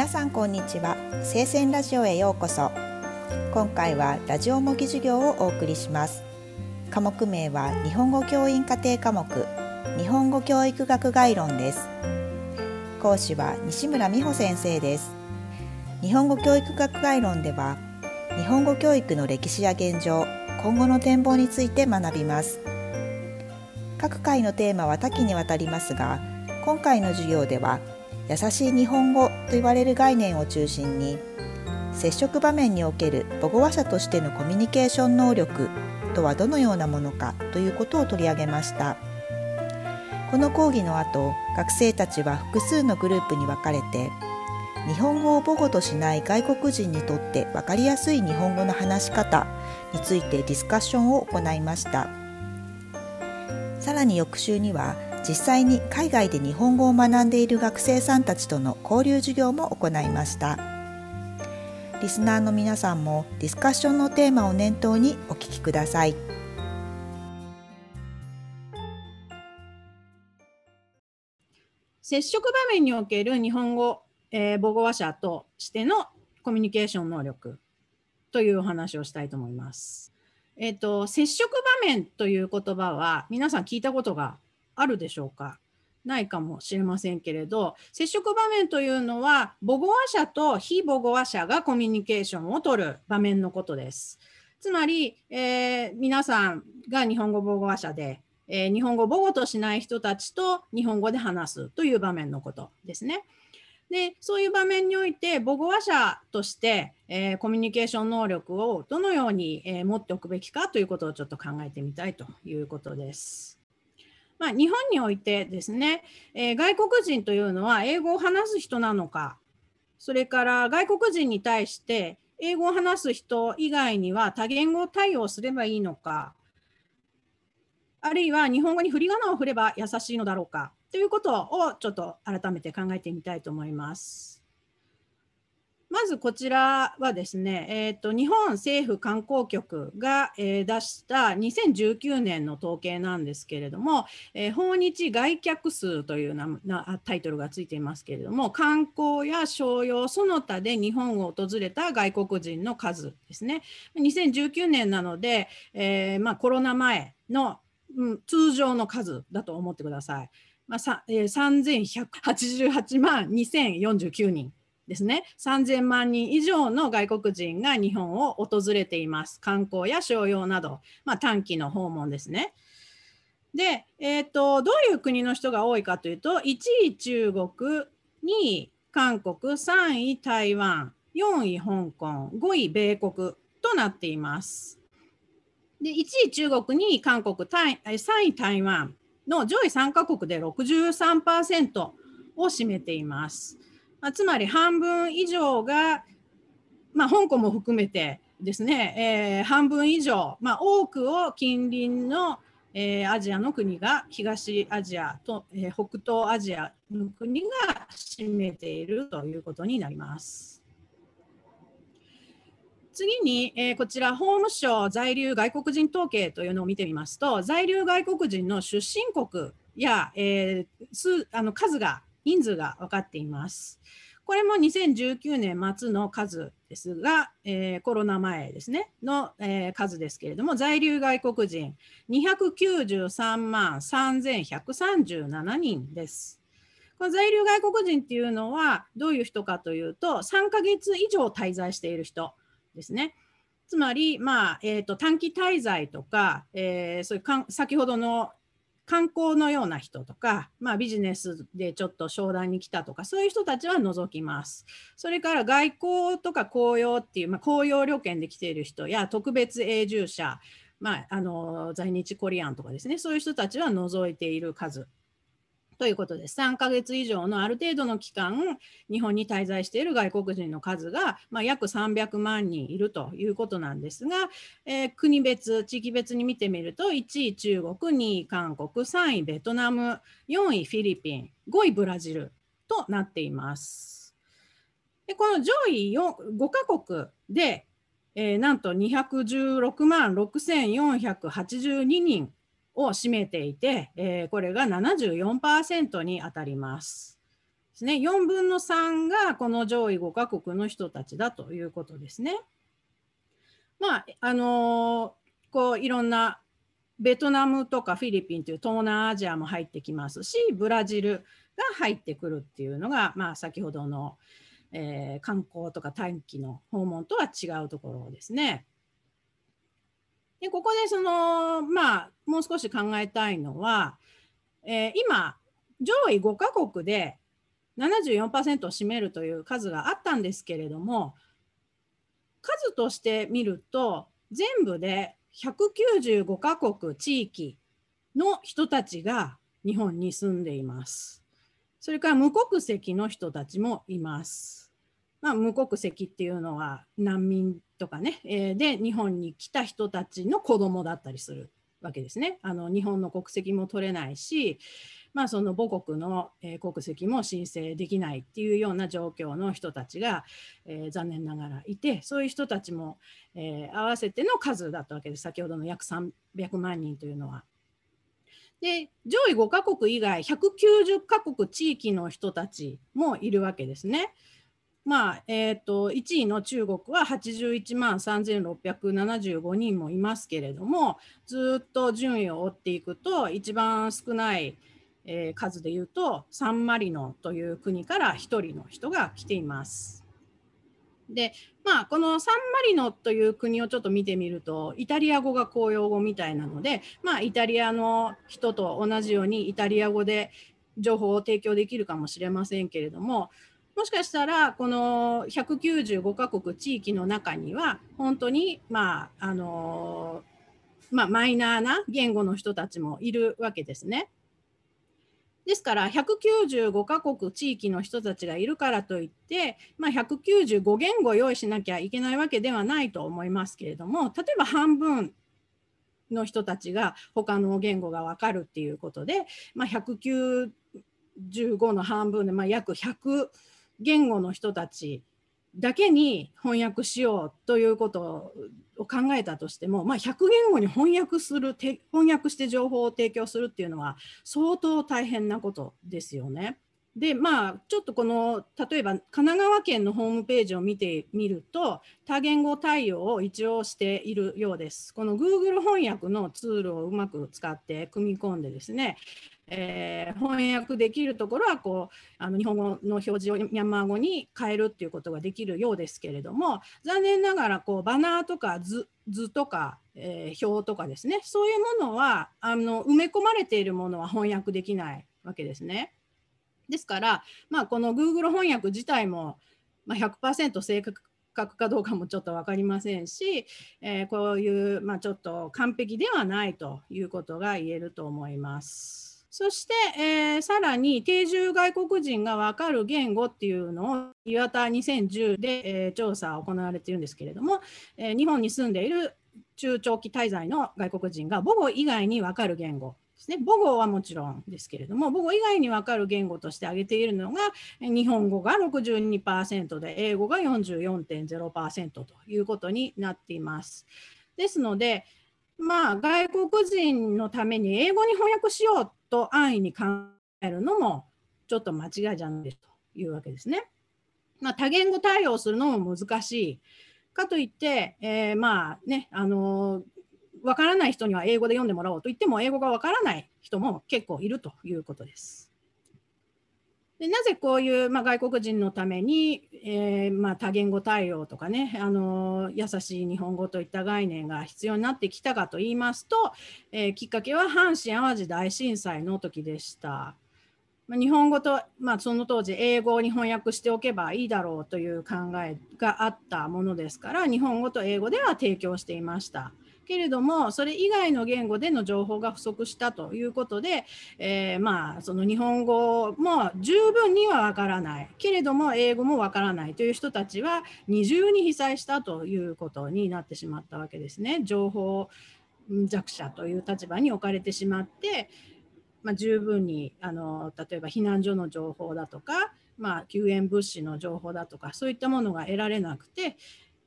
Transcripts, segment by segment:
皆さんこんにちは。聖戦ラジオへようこそ。今回はラジオ模擬授業をお送りします。科目名は日本語教員家庭科目。日本語教育学概論です。講師は西村美穂先生です。日本語教育学概論では日本語教育の歴史や現状今後の展望について学びます。各回のテーマは多岐にわたりますが今回の授業では優しい日本語と言われる概念を中心に接触場面における母語話者としてのコミュニケーション能力とはどのようなものかということを取り上げました。この講義の後学生たちは複数のグループに分かれて日本語を母語としない外国人にとって分かりやすい日本語の話し方についてディスカッションを行いました。さらに翌週には実際に海外で日本語を学んでいる学生さんたちとの交流授業も行いましたリスナーの皆さんもディスカッションのテーマを念頭にお聞きください接触場面における日本語、えー、母語話者としてのコミュニケーション能力というお話をしたいと思います。えっ、ー、と、接触場面という言葉は皆さん聞いたことがあるでしょうか？ないかもしれませんけれど接触場面というのは母語話者と非母語話者がコミュニケーションをとる場面のことです。つまり、えー、皆さんが日本語母語話者で、えー、日本語母語としない人たちと日本語で話すという場面のことですね。でそういう場面において母語話者として、えー、コミュニケーション能力をどのように、え持っておくべきかということをちょっと考えてみたいということです。まあ、日本においてですね、えー、外国人というのは英語を話す人なのか、それから外国人に対して英語を話す人以外には多言語対応すればいいのか、あるいは日本語に振り仮名を振れば優しいのだろうかということをちょっと改めて考えてみたいと思います。まずこちらはですね、えーと、日本政府観光局が、えー、出した2019年の統計なんですけれども、えー、訪日外客数というななタイトルがついていますけれども、観光や商用、その他で日本を訪れた外国人の数ですね。2019年なので、えーまあ、コロナ前の、うん、通常の数だと思ってください。まあえー、3188万2049人。ですね。3000万人以上の外国人が日本を訪れています。観光や商用など、まあ、短期の訪問ですね。で、えーと、どういう国の人が多いかというと1位中国2位韓国3位台湾4位香港5位米国となっています。で1位中国2位韓国3位台湾の上位3カ国で63%を占めています。まあ、つまり半分以上が、まあ、香港も含めてですね、えー、半分以上、まあ、多くを近隣の、えー、アジアの国が東アジアと、えー、北東アジアの国が占めているということになります。次に、えー、こちら法務省在留外国人統計というのを見てみますと在留外国人の出身国や、えー、数あの数が人数が分かっています。これも2019年末の数ですが、えー、コロナ前ですね、の、えー、数ですけれども、在留外国人293万3137人です。この在留外国人っていうのはどういう人かというと、3ヶ月以上滞在している人ですね。つまり、まあえーと、短期滞在とか、えー、そういうか先ほどの観光のような人とか、まあ、ビジネスでちょっと商談に来たとかそういう人たちは除きます。それから外交とか公用っていう、まあ、公用旅券で来ている人や特別永住者、まあ、あの在日コリアンとかですねそういう人たちは除いている数ということです。3ヶ月以上のある程度の期間、日本に滞在している外国人の数が、まあ、約300万人いるということなんですが、えー、国別、地域別に見てみると、1位中国、2位韓国、3位ベトナム、4位フィリピン、5位ブラジルとなっています。でこの上位 5, カ国で、えー、なんと216万6482人を占めていて、えー、これが74%に当たります。ですね。4分の3がこの上位5カ国の人たちだということですね。まあ、あのー、こういろんなベトナムとかフィリピンという東南アジアも入ってきますし、ブラジルが入ってくるっていうのが、まあ、先ほどの、えー、観光とか短期の訪問とは違うところですね。でここでその、まあ、もう少し考えたいのは、えー、今、上位5カ国で74%を占めるという数があったんですけれども、数として見ると、全部で195カ国地域の人たちが日本に住んでいます。それから無国籍の人たちもいます。まあ、無国籍っていうのは難民とかね、えー、で日本に来た人たちの子供だったりするわけですね。あの日本の国籍も取れないし、まあ、その母国の、え、国籍も申請できないっていうような状況の人たちが、えー、残念ながらいてそういう人たちも、えー、合わせての数だったわけです先ほどの約300万人というのは。で上位5カ国以外190カ国地域の人たちもいるわけですね。まあえーと、1位の中国は81万3675人もいますけれどもずっと順位を追っていくと一番少ない、えー、数でいうとサンマリノという国から1人の人が来ています。でまあこのサンマリノという国をちょっと見てみるとイタリア語が公用語みたいなのでまあイタリアの人と同じようにイタリア語で情報を提供できるかもしれませんけれどももしかしたらこの195カ国地域の中には本当にまああのまあ、マイナーな言語の人たちもいるわけですね。ですから195カ国地域の人たちがいるからといって、まあ、195言語用意しなきゃいけないわけではないと思いますけれども例えば半分の人たちが他の言語が分かるっていうことで、まあ、195の半分で、まあ、約100言語の人たちだけに翻訳しようということを考えたとしても、まあ、100言語に翻訳する翻訳して情報を提供するっていうのは相当大変なことですよね。でまあちょっとこの例えば神奈川県のホームページを見てみると多言語対応を一応しているようです。この Google 翻訳のツールをうまく使って組み込んでですねえー、翻訳できるところはこうあの日本語の表示をミャンマー語に変えるっていうことができるようですけれども残念ながらこうバナーとか図図とか、えー、表とかですねそういうものはあの埋め込まれているものは翻訳できないわけですね。ですから、まあ、この Google 翻訳自体も、ま、100%正確かどうかもちょっと分かりませんし、えー、こういう、まあ、ちょっと完璧ではないということが言えると思います。そして、えー、さらに定住外国人が分かる言語っていうのを岩田2010で、えー、調査が行われているんですけれども、えー、日本に住んでいる中長期滞在の外国人が母語以外に分かる言語ですね。母語はもちろんですけれども、母語以外に分かる言語として挙げているのが、日本語が62%で、英語が44.0%ということになっています。ですので、まあ、外国人のために英語に翻訳しようと安易に考えるのもちょっと間違いじゃないですというわけですね。まあ、多言語対応するのも難しい。かといって、えー、まあね、あのー、わからない人には英語で読んでもらおうと言っても英語がわからない人も結構いるということです。でなぜこういう、まあ、外国人のために、えー、まあ、多言語対応とかねあの優しい日本語といった概念が必要になってきたかといいますと、えー、きっかけは阪神・淡路大震災の時でした。まあ、日本語と、まあ、その当時英語に翻訳しておけばいいだろうという考えがあったものですから日本語と英語では提供していました。けれどもそれ以外の言語での情報が不足したということで、えー、まあその日本語も十分にはわからないけれども英語もわからないという人たちは二重に被災したということになってしまったわけですね。情報弱者という立場に置かれてしまって、まあ、十分にあの例えば避難所の情報だとか、まあ、救援物資の情報だとかそういったものが得られなくて、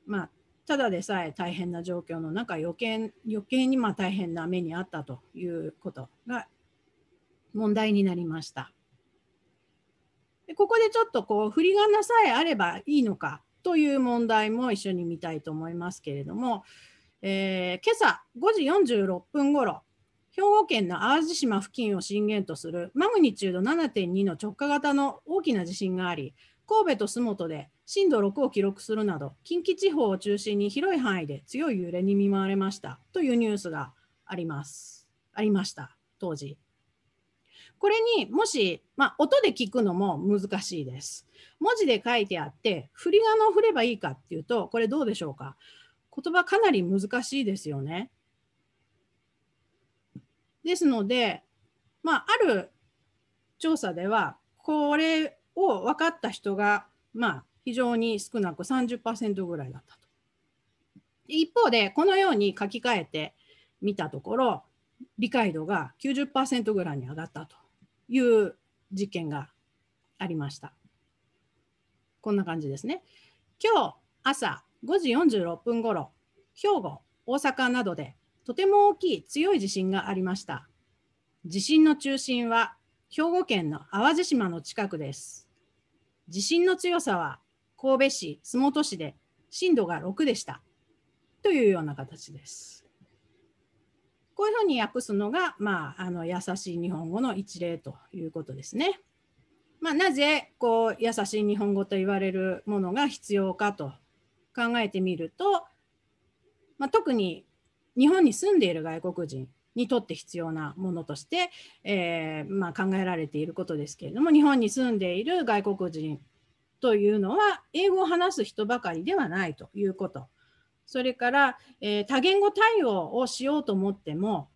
まあ、ただでさえ大変な状況の中余計余計にまあ大変な目にあったということが問題になりました。でここでちょっとこう振り仮名さえあればいいのかという問題も一緒に見たいと思いますけれども、えー、今朝5時46分ごろ兵庫県の淡路島付近を震源とするマグニチュード7.2の直下型の大きな地震があり神戸と洲本で震度6を記録するなど近畿地方を中心に広い範囲で強い揺れに見舞われましたというニュースがありますありました当時これにもし、まあ、音で聞くのも難しいです。文字で書いてあって、振り仮名を振ればいいかっていうと、これどうでしょうか？言葉かなり難しいですよね。ですので、まあ、ある調査では、これを分かった人が、まあ、非常に少なく30%ぐらいだったと。一方で、このように書き換えてみたところ、理解度が90%ぐらいに上がったという実験がありました。こんな感じですね。今日朝5時46分ごろ、兵庫、大阪などでとても大きい強い地震がありました。地震の中心は兵庫県の淡路島の近くです。地震の強さは神戸市、洲本市で震度が6でした。というような形です。こういうふうに訳すのが、まあ、あの優しい日本語の一例ということですね。まあ、なぜこう優しい日本語と言われるものが必要かと考えてみると、まあ、特に日本に住んでいる外国人にとって必要なものとして、えー、まあ、考えられていることですけれども日本に住んでいる外国人というのは英語を話す人ばかりではないということ。それから、えー、多言語対応をしようと思っても、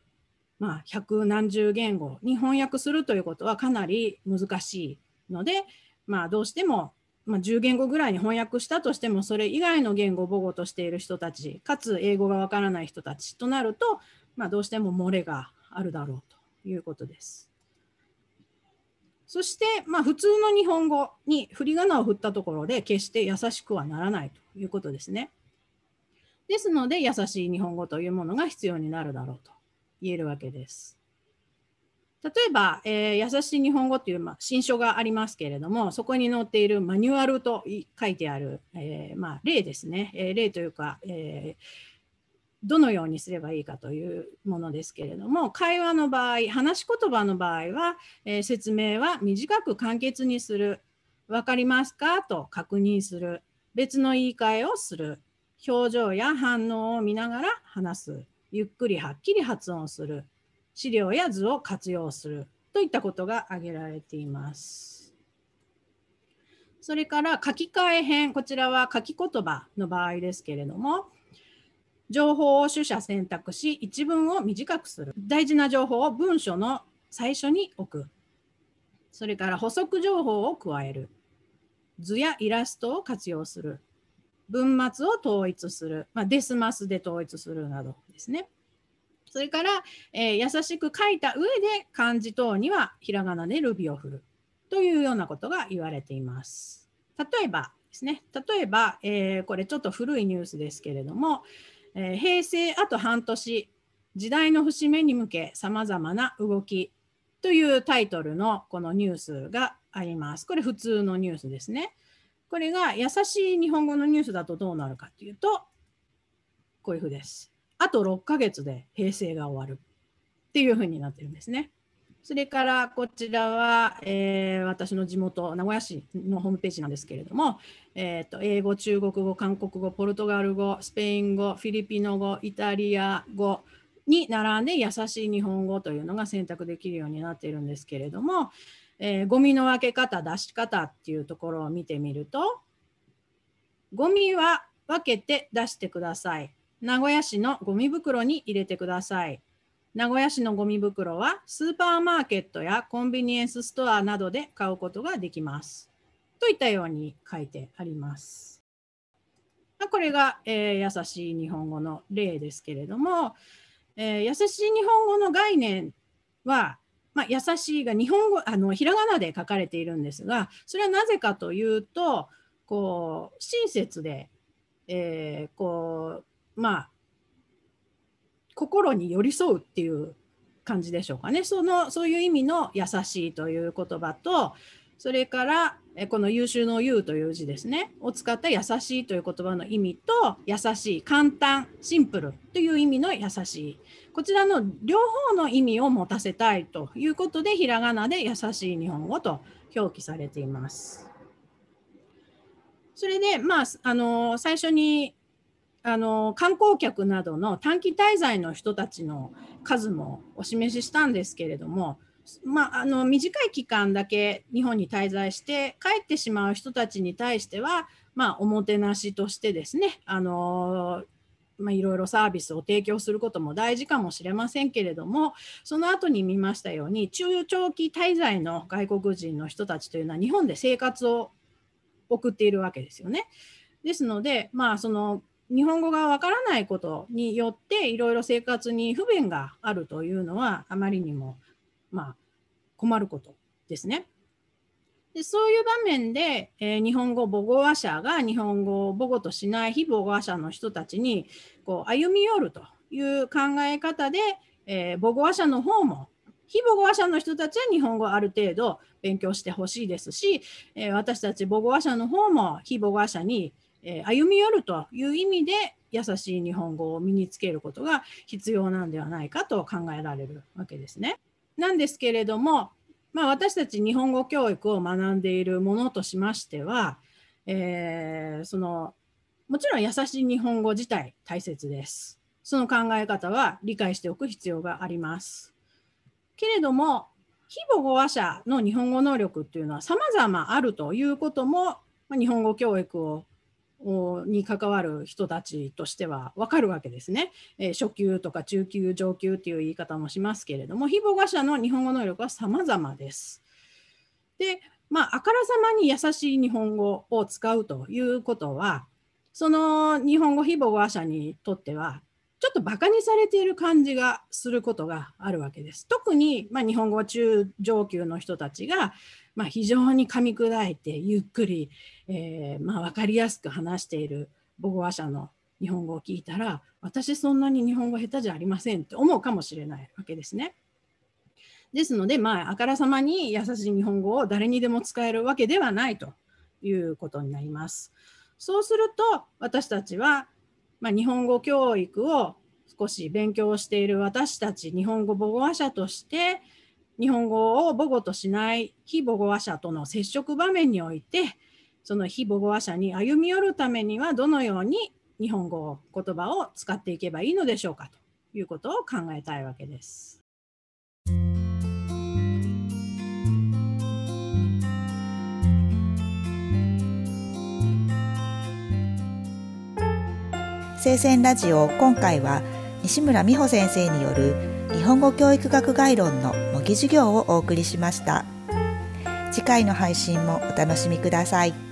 まあ、百何十言語に翻訳するということはかなり難しいので、まあ、どうしても、まあ、10言語ぐらいに翻訳したとしてもそれ以外の言語を母語としている人たちかつ英語がわからない人たちとなると、まあ、どうしても漏れがあるだろうということです。そして、まあ、普通の日本語に振り仮名を振ったところで決して優しくはならないということですね。ですので、優しい日本語というものが必要になるだろうと言えるわけです。例えば、えー、優しい日本語っていう、まあ、新書がありますけれども、そこに載っているマニュアルと書いてある、えー、まあ、例ですね、えー、例というか、えどのようにすればいいかというものですけれども、会話の場合、話し言葉の場合は、え説明は短く簡潔にする、分かりますかと確認する、別の言い換えをする、表情や反応を見ながら話す、ゆっくりはっきり発音する、資料や図を活用する。といったことが挙げられています。それから書き換え編、こちらは書き言葉の場合ですけれども、情報を取捨選択し、一文を短くする。大事な情報を文書の最初に置く。それから補足情報を加える。図やイラストを活用する。文末を統一する、まあ、デスマスで統一するなどですね。それから、えー、優しく書いた上で漢字等にはひらがなでルビを振るというようなことが言われています。例えばですね、例えば、えー、これちょっと古いニュースですけれども、えー、平成あと半年、時代の節目に向けさまざまな動きというタイトルのこのニュースがあります。これ普通のニュースですね。これが優しい日本語のニュースだとどうなるかっていうと、こういうふうです。あと6ヶ月で平成が終わるっていうふうになってるんですね。それからこちらは、えー、私の地元名古屋市のホームページなんですけれども、えーと、英語、中国語、韓国語、ポルトガル語、スペイン語、フィリピノ語、イタリア語に並んで優しい日本語というのが選択できるようになっているんですけれども、えー、ゴミの分け方、出し方っていうところを見てみると、ゴミは分けて出してください。名古屋市のゴミ袋に入れてください。名古屋市のゴミ袋はスーパーマーケットやコンビニエンスストアなどで買うことができます。といったように書いてあります。これが、えー、優しい日本語の例ですけれども、えー、優しい日本語の概念はまあ、優しいが日本語あのひらがなで書かれているんですがそれはなぜかというとこう親切で、えー、こうまあ心に寄り添うっていう感じでしょうかね。そのそういう意味の優しいという言葉とそれからこの優秀の優という字ですね。を使った優しいという言葉の意味と優しい簡単シンプルという意味の優しい。こちらの両方の意味を持たせたいということでひらがなで優しい日本語と表記されています。それでまああの最初にあの観光客などの短期滞在の人たちの数もお示ししたんですけれども、まあ、あの短い期間だけ日本に滞在して帰ってしまう人たちに対しては、まあ、おもてなしとしてですねあのまあ、いろいろサービスを提供することも大事かもしれませんけれどもその後に見ましたように中長期滞在の外国人の人たちというのは日本で生活を送っているわけですよね。ですので、まあ、その日本語がわからないことによっていろいろ生活に不便があるというのはあまりにも、まあ、困ることですね。でそういう場面で、えー、日本語母語話者が日本語を母語としない非母語話者の人たちにこう歩み寄るという考え方で、えー、母語話者の方も非母語話者の人たちは日本語をある程度勉強してほしいですし、えー、私たち母語話者の方も非母語話者にえ歩み寄るという意味で優しい日本語を身につけることが必要なんではないかと考えられるわけですね。なんですけれども、まあ、私たち日本語教育を学んでいるものとしましては、えー、そのもちろん優しい日本語自体大切です。その考え方は理解しておく必要があります。けれども、非母語話者の日本語能力っていうのは様々あるということも、日本語教育をに関わる人たちとしては分かるわけですね。えー、初級とか中級、上級っていう言い方もしますけれども、非母語者の日本語能力は様々です。で、まあ、あからさまに優しい日本語を使うということは、その日本語非母語者にとっては、ちょっとバカにされている感じがすることがあるわけです。特に、まあ、日本語中上級の人たちが、まあ、非常に噛み砕いてゆっくり、えー、まあ、分かりやすく話している母語話者の日本語を聞いたら私そんなに日本語下手じゃありませんって思うかもしれないわけですね。ですので、まあ、あからさまに優しい日本語を誰にでも使えるわけではないということになります。そうすると私たちはまあ、日本語教育を少し勉強している私たち日本語母語話者として日本語を母語としない非母語話者との接触場面においてその非母語話者に歩み寄るためにはどのように日本語言葉を使っていけばいいのでしょうかということを考えたいわけです。聖戦ラジオ今回は西村美穂先生による日本語教育学概論の授業をお送りしました。次回の配信もお楽しみください。